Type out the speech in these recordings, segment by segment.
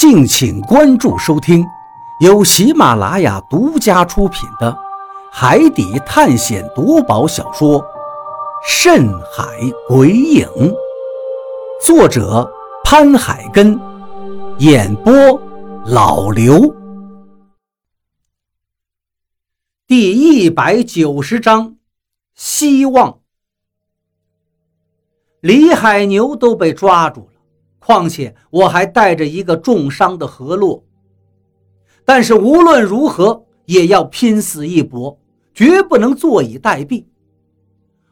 敬请关注收听，由喜马拉雅独家出品的《海底探险夺宝小说》《深海鬼影》，作者潘海根，演播老刘。第一百九十章，希望。李海牛都被抓住。况且我还带着一个重伤的何洛，但是无论如何也要拼死一搏，绝不能坐以待毙。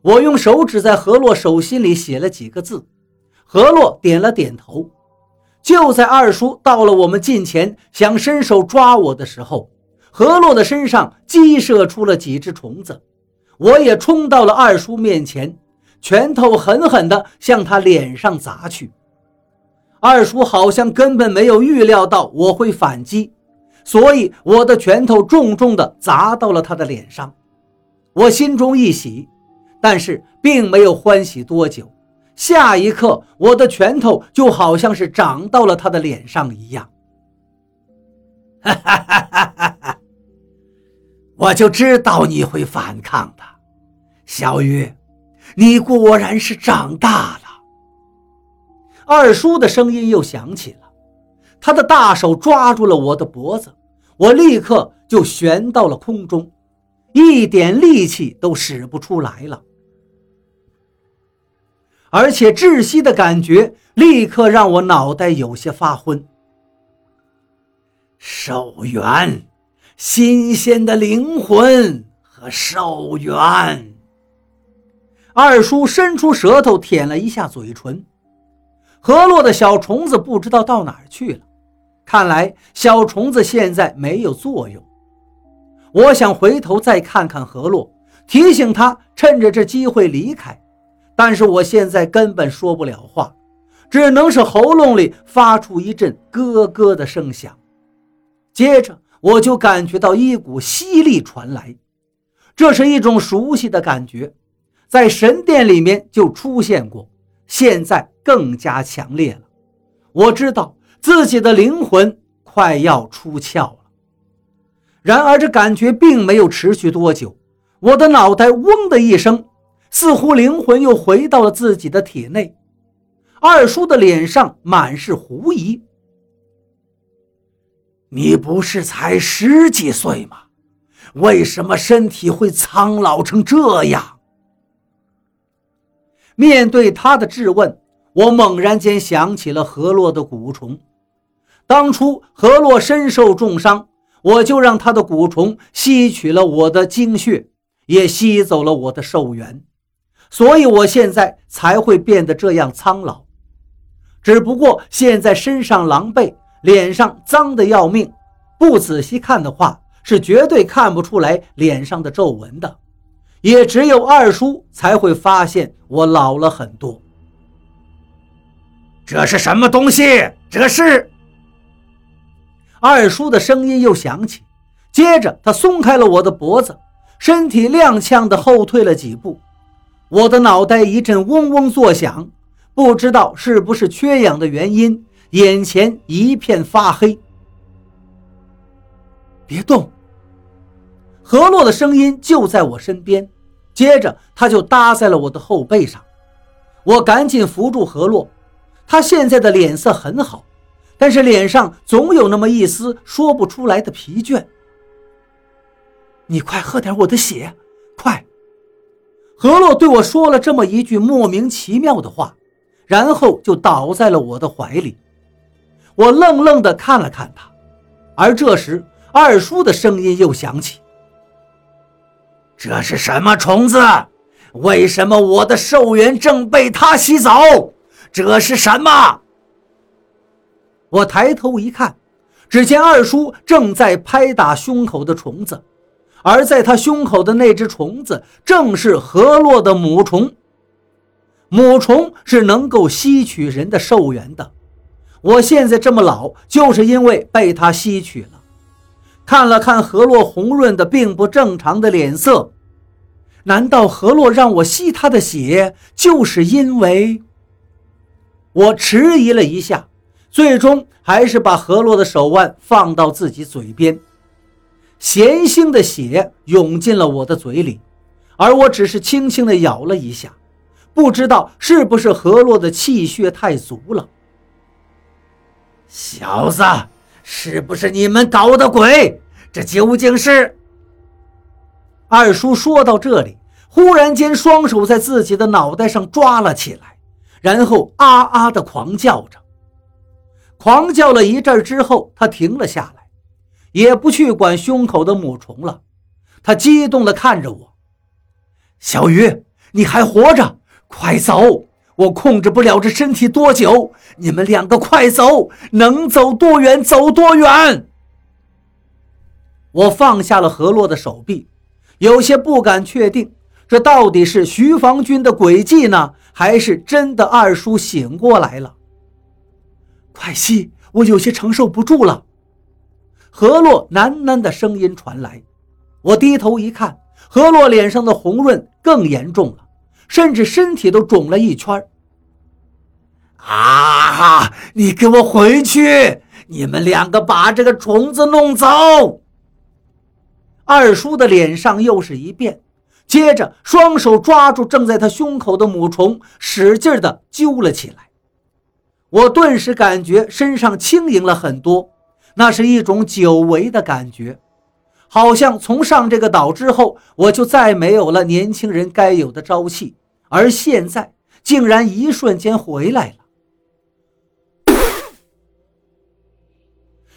我用手指在何洛手心里写了几个字，何洛点了点头。就在二叔到了我们近前，想伸手抓我的时候，何洛的身上激射出了几只虫子，我也冲到了二叔面前，拳头狠狠地向他脸上砸去。二叔好像根本没有预料到我会反击，所以我的拳头重重地砸到了他的脸上。我心中一喜，但是并没有欢喜多久。下一刻，我的拳头就好像是长到了他的脸上一样。哈哈哈哈哈！我就知道你会反抗的，小玉，你果然是长大了。二叔的声音又响起了，他的大手抓住了我的脖子，我立刻就悬到了空中，一点力气都使不出来了。而且窒息的感觉立刻让我脑袋有些发昏。寿元，新鲜的灵魂和寿元。二叔伸出舌头舔了一下嘴唇。河洛的小虫子不知道到哪儿去了，看来小虫子现在没有作用。我想回头再看看河洛，提醒他趁着这机会离开，但是我现在根本说不了话，只能是喉咙里发出一阵咯咯的声响。接着我就感觉到一股吸力传来，这是一种熟悉的感觉，在神殿里面就出现过。现在更加强烈了，我知道自己的灵魂快要出窍了。然而这感觉并没有持续多久，我的脑袋嗡的一声，似乎灵魂又回到了自己的体内。二叔的脸上满是狐疑：“你不是才十几岁吗？为什么身体会苍老成这样？”面对他的质问，我猛然间想起了何洛的蛊虫。当初何洛身受重伤，我就让他的蛊虫吸取了我的精血，也吸走了我的寿元，所以我现在才会变得这样苍老。只不过现在身上狼狈，脸上脏得要命，不仔细看的话，是绝对看不出来脸上的皱纹的。也只有二叔才会发现我老了很多。这是什么东西？这是二叔的声音又响起，接着他松开了我的脖子，身体踉跄的后退了几步。我的脑袋一阵嗡嗡作响，不知道是不是缺氧的原因，眼前一片发黑。别动。何洛的声音就在我身边。接着他就搭在了我的后背上，我赶紧扶住何洛。他现在的脸色很好，但是脸上总有那么一丝说不出来的疲倦。你快喝点我的血，快！何洛对我说了这么一句莫名其妙的话，然后就倒在了我的怀里。我愣愣地看了看他，而这时二叔的声音又响起。这是什么虫子？为什么我的寿元正被它吸走？这是什么？我抬头一看，只见二叔正在拍打胸口的虫子，而在他胸口的那只虫子正是河洛的母虫。母虫是能够吸取人的寿元的。我现在这么老，就是因为被它吸取了。看了看河洛红润的并不正常的脸色，难道何洛让我吸他的血，就是因为……我迟疑了一下，最终还是把何洛的手腕放到自己嘴边，咸腥的血涌进了我的嘴里，而我只是轻轻地咬了一下，不知道是不是何洛的气血太足了。小子，是不是你们搞的鬼？这究竟是？二叔说到这里，忽然间双手在自己的脑袋上抓了起来，然后啊啊的狂叫着。狂叫了一阵之后，他停了下来，也不去管胸口的母虫了。他激动地看着我：“小鱼，你还活着，快走！我控制不了这身体多久，你们两个快走，能走多远走多远。”我放下了何洛的手臂，有些不敢确定，这到底是徐防军的诡计呢，还是真的二叔醒过来了？快吸！我有些承受不住了。何洛喃喃的声音传来，我低头一看，何洛脸上的红润更严重了，甚至身体都肿了一圈。啊！你给我回去！你们两个把这个虫子弄走！二叔的脸上又是一变，接着双手抓住正在他胸口的母虫，使劲的揪了起来。我顿时感觉身上轻盈了很多，那是一种久违的感觉，好像从上这个岛之后，我就再没有了年轻人该有的朝气，而现在竟然一瞬间回来了。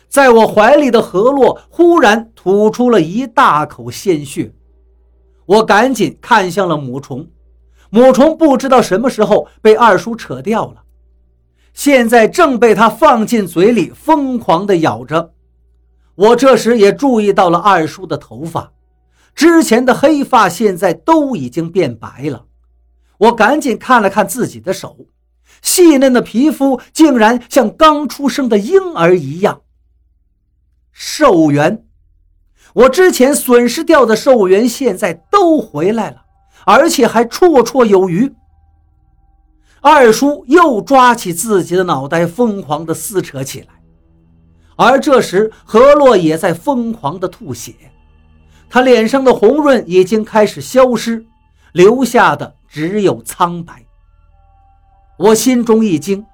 在我怀里的何洛忽然吐出了一大口鲜血，我赶紧看向了母虫，母虫不知道什么时候被二叔扯掉了。现在正被他放进嘴里，疯狂地咬着。我这时也注意到了二叔的头发，之前的黑发现在都已经变白了。我赶紧看了看自己的手，细嫩的皮肤竟然像刚出生的婴儿一样。寿元，我之前损失掉的寿元现在都回来了，而且还绰绰有余。二叔又抓起自己的脑袋，疯狂地撕扯起来，而这时何洛也在疯狂地吐血，他脸上的红润已经开始消失，留下的只有苍白。我心中一惊，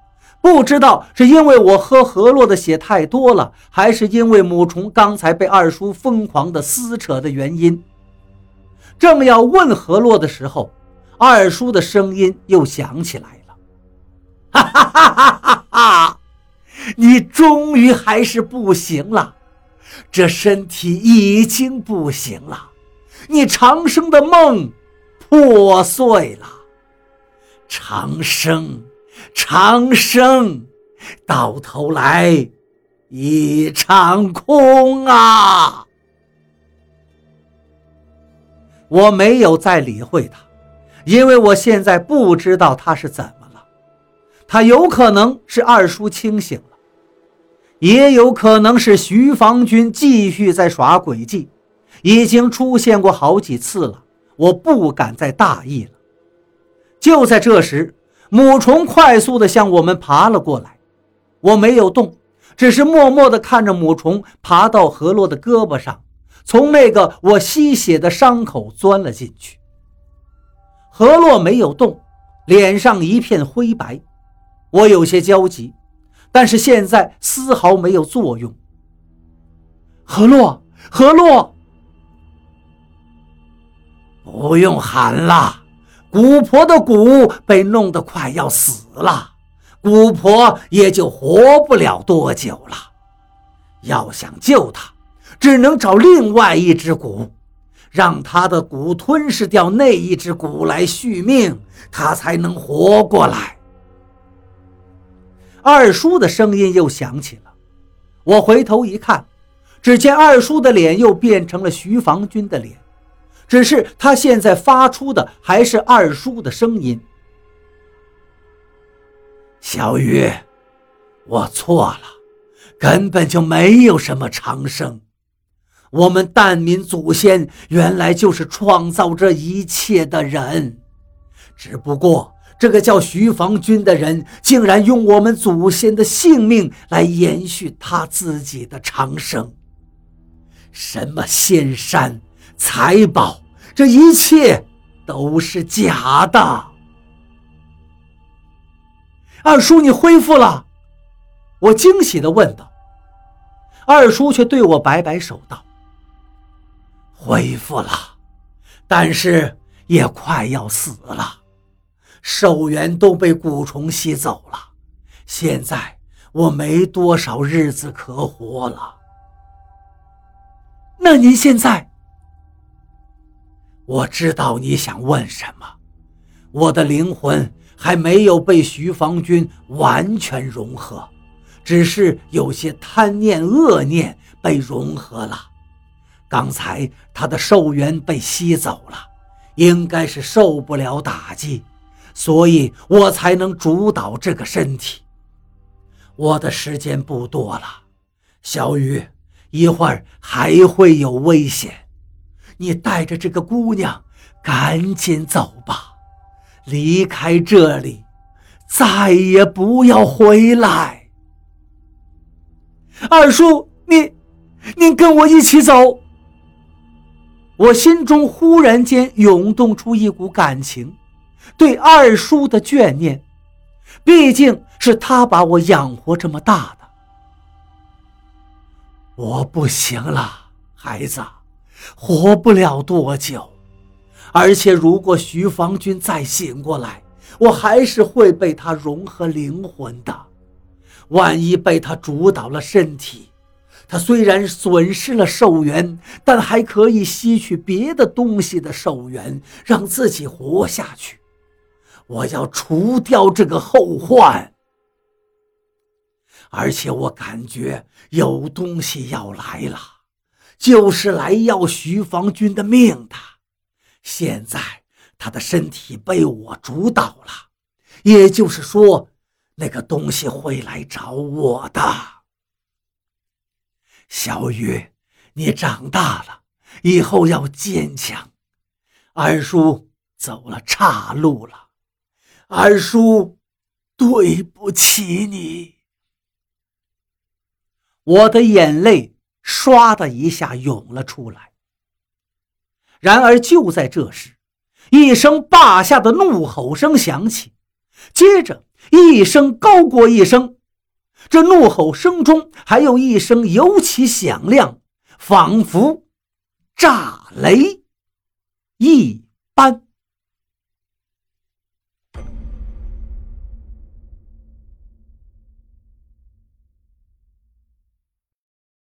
不知道是因为我喝河洛的血太多了，还是因为母虫刚才被二叔疯狂的撕扯的原因。正要问河洛的时候，二叔的声音又响起来了。哈哈哈哈哈哈！你终于还是不行了，这身体已经不行了，你长生的梦破碎了，长生，长生，到头来一场空啊！我没有再理会他，因为我现在不知道他是怎么了。他有可能是二叔清醒了，也有可能是徐防军继续在耍诡计，已经出现过好几次了。我不敢再大意了。就在这时，母虫快速地向我们爬了过来，我没有动，只是默默地看着母虫爬到何洛的胳膊上，从那个我吸血的伤口钻了进去。何洛没有动，脸上一片灰白。我有些焦急，但是现在丝毫没有作用。何洛，何洛，不用喊了，姑婆的蛊被弄得快要死了，姑婆也就活不了多久了。要想救她，只能找另外一只蛊，让她的蛊吞噬掉那一只蛊来续命，她才能活过来。二叔的声音又响起了，我回头一看，只见二叔的脸又变成了徐防军的脸，只是他现在发出的还是二叔的声音。小鱼，我错了，根本就没有什么长生，我们蛋民祖先原来就是创造这一切的人，只不过。这个叫徐防军的人，竟然用我们祖先的性命来延续他自己的长生。什么仙山财宝，这一切都是假的。二叔，你恢复了？我惊喜地问道。二叔却对我摆摆手道：“恢复了，但是也快要死了。寿元都被蛊虫吸走了，现在我没多少日子可活了。那您现在？我知道你想问什么。我的灵魂还没有被徐防军完全融合。”只是有些贪念、恶念被融合了。刚才他的寿元被吸走了，应该是受不了打击，所以我才能主导这个身体。我的时间不多了，小雨，一会儿还会有危险，你带着这个姑娘赶紧走吧，离开这里，再也不要回来。二叔，你，您跟我一起走。我心中忽然间涌动出一股感情，对二叔的眷念，毕竟是他把我养活这么大的。我不行了，孩子，活不了多久，而且如果徐防军再醒过来，我还是会被他融合灵魂的。万一被他主导了身体，他虽然损失了寿元，但还可以吸取别的东西的寿元，让自己活下去。我要除掉这个后患，而且我感觉有东西要来了，就是来要徐防军的命的。现在他的身体被我主导了，也就是说。那个东西会来找我的，小雨，你长大了以后要坚强。二叔走了岔路了，二叔对不起你。我的眼泪唰的一下涌了出来。然而就在这时，一声霸下的怒吼声响起，接着。一声高过一声，这怒吼声中还有一声尤其响亮，仿佛炸雷一般。